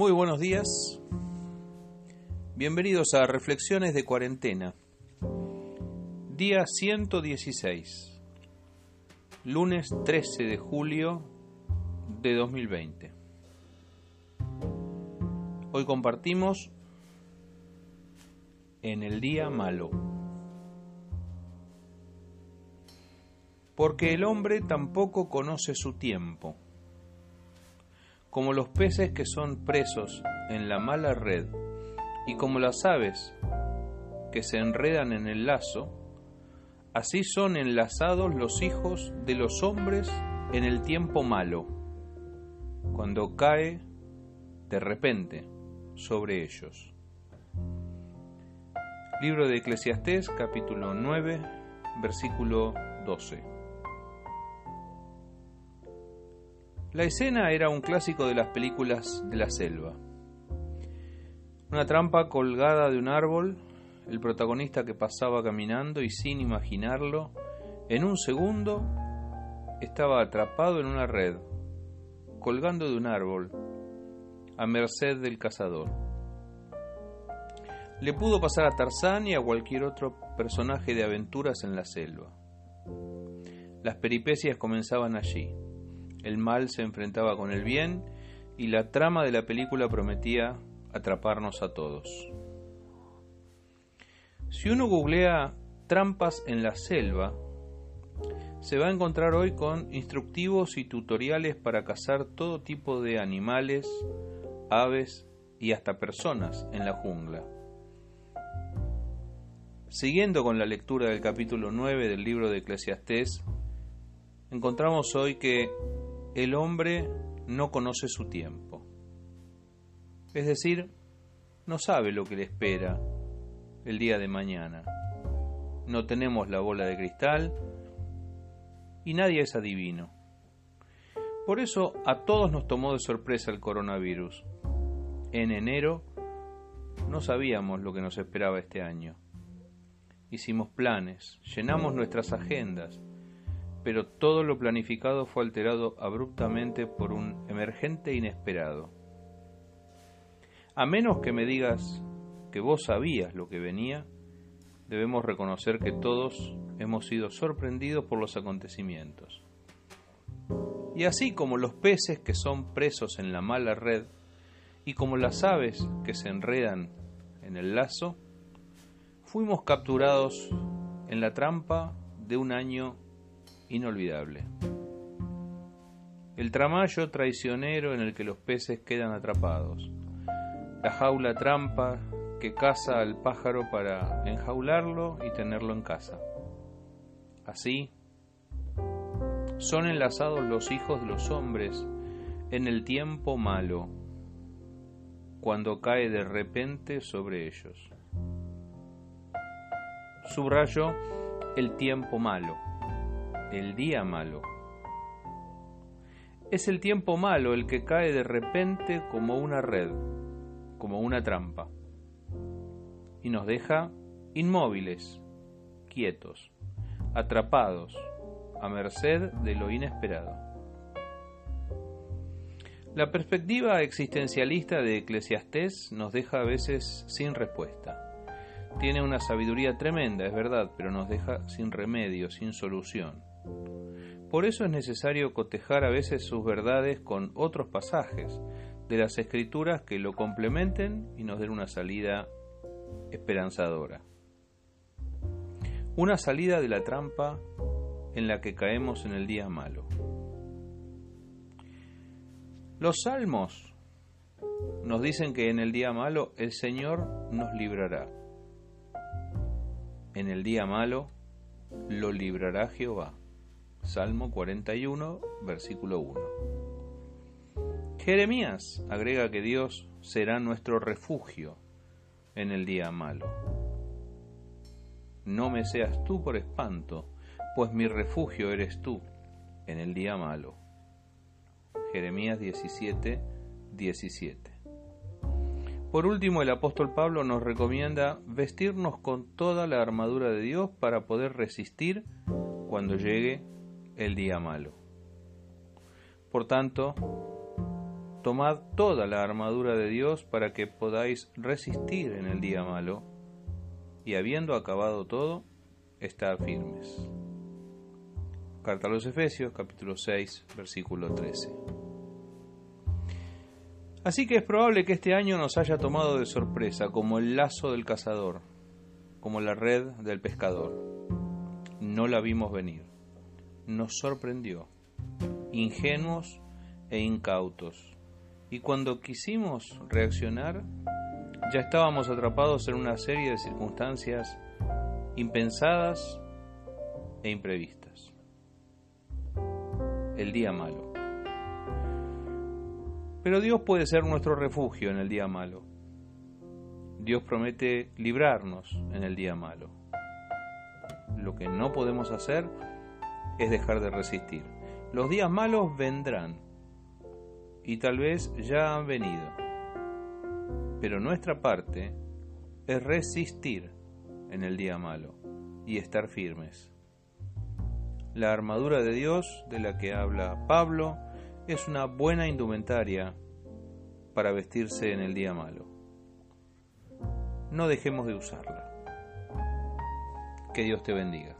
Muy buenos días. Bienvenidos a Reflexiones de Cuarentena. Día 116. Lunes 13 de julio de 2020. Hoy compartimos en el día malo. Porque el hombre tampoco conoce su tiempo como los peces que son presos en la mala red, y como las aves que se enredan en el lazo, así son enlazados los hijos de los hombres en el tiempo malo, cuando cae de repente sobre ellos. Libro de Eclesiastés capítulo 9 versículo 12. La escena era un clásico de las películas de la selva. Una trampa colgada de un árbol, el protagonista que pasaba caminando y sin imaginarlo, en un segundo estaba atrapado en una red, colgando de un árbol, a merced del cazador. Le pudo pasar a Tarzán y a cualquier otro personaje de aventuras en la selva. Las peripecias comenzaban allí el mal se enfrentaba con el bien y la trama de la película prometía atraparnos a todos. Si uno googlea trampas en la selva, se va a encontrar hoy con instructivos y tutoriales para cazar todo tipo de animales, aves y hasta personas en la jungla. Siguiendo con la lectura del capítulo 9 del libro de Eclesiastés, encontramos hoy que el hombre no conoce su tiempo. Es decir, no sabe lo que le espera el día de mañana. No tenemos la bola de cristal y nadie es adivino. Por eso a todos nos tomó de sorpresa el coronavirus. En enero no sabíamos lo que nos esperaba este año. Hicimos planes, llenamos nuestras agendas, pero todo lo planificado fue alterado abruptamente por un emergente inesperado. A menos que me digas que vos sabías lo que venía, debemos reconocer que todos hemos sido sorprendidos por los acontecimientos. Y así como los peces que son presos en la mala red, y como las aves que se enredan en el lazo, fuimos capturados en la trampa de un año inolvidable. El tramallo traicionero en el que los peces quedan atrapados. La jaula trampa que caza al pájaro para enjaularlo y tenerlo en casa. Así, son enlazados los hijos de los hombres en el tiempo malo, cuando cae de repente sobre ellos. Subrayo el tiempo malo el día malo. Es el tiempo malo el que cae de repente como una red, como una trampa, y nos deja inmóviles, quietos, atrapados, a merced de lo inesperado. La perspectiva existencialista de Eclesiastés nos deja a veces sin respuesta. Tiene una sabiduría tremenda, es verdad, pero nos deja sin remedio, sin solución. Por eso es necesario cotejar a veces sus verdades con otros pasajes de las escrituras que lo complementen y nos den una salida esperanzadora. Una salida de la trampa en la que caemos en el día malo. Los salmos nos dicen que en el día malo el Señor nos librará. En el día malo lo librará Jehová. Salmo 41, versículo 1. Jeremías agrega que Dios será nuestro refugio en el día malo. No me seas tú por espanto, pues mi refugio eres tú en el día malo. Jeremías 17, 17. Por último, el apóstol Pablo nos recomienda vestirnos con toda la armadura de Dios para poder resistir cuando llegue el día malo. Por tanto, Tomad toda la armadura de Dios para que podáis resistir en el día malo, y habiendo acabado todo, estar firmes. Carta a los Efesios, capítulo 6, versículo 13. Así que es probable que este año nos haya tomado de sorpresa, como el lazo del cazador, como la red del pescador. No la vimos venir. Nos sorprendió, ingenuos e incautos. Y cuando quisimos reaccionar, ya estábamos atrapados en una serie de circunstancias impensadas e imprevistas. El día malo. Pero Dios puede ser nuestro refugio en el día malo. Dios promete librarnos en el día malo. Lo que no podemos hacer es dejar de resistir. Los días malos vendrán y tal vez ya han venido. Pero nuestra parte es resistir en el día malo y estar firmes. La armadura de Dios de la que habla Pablo es una buena indumentaria para vestirse en el día malo. No dejemos de usarla. Que Dios te bendiga.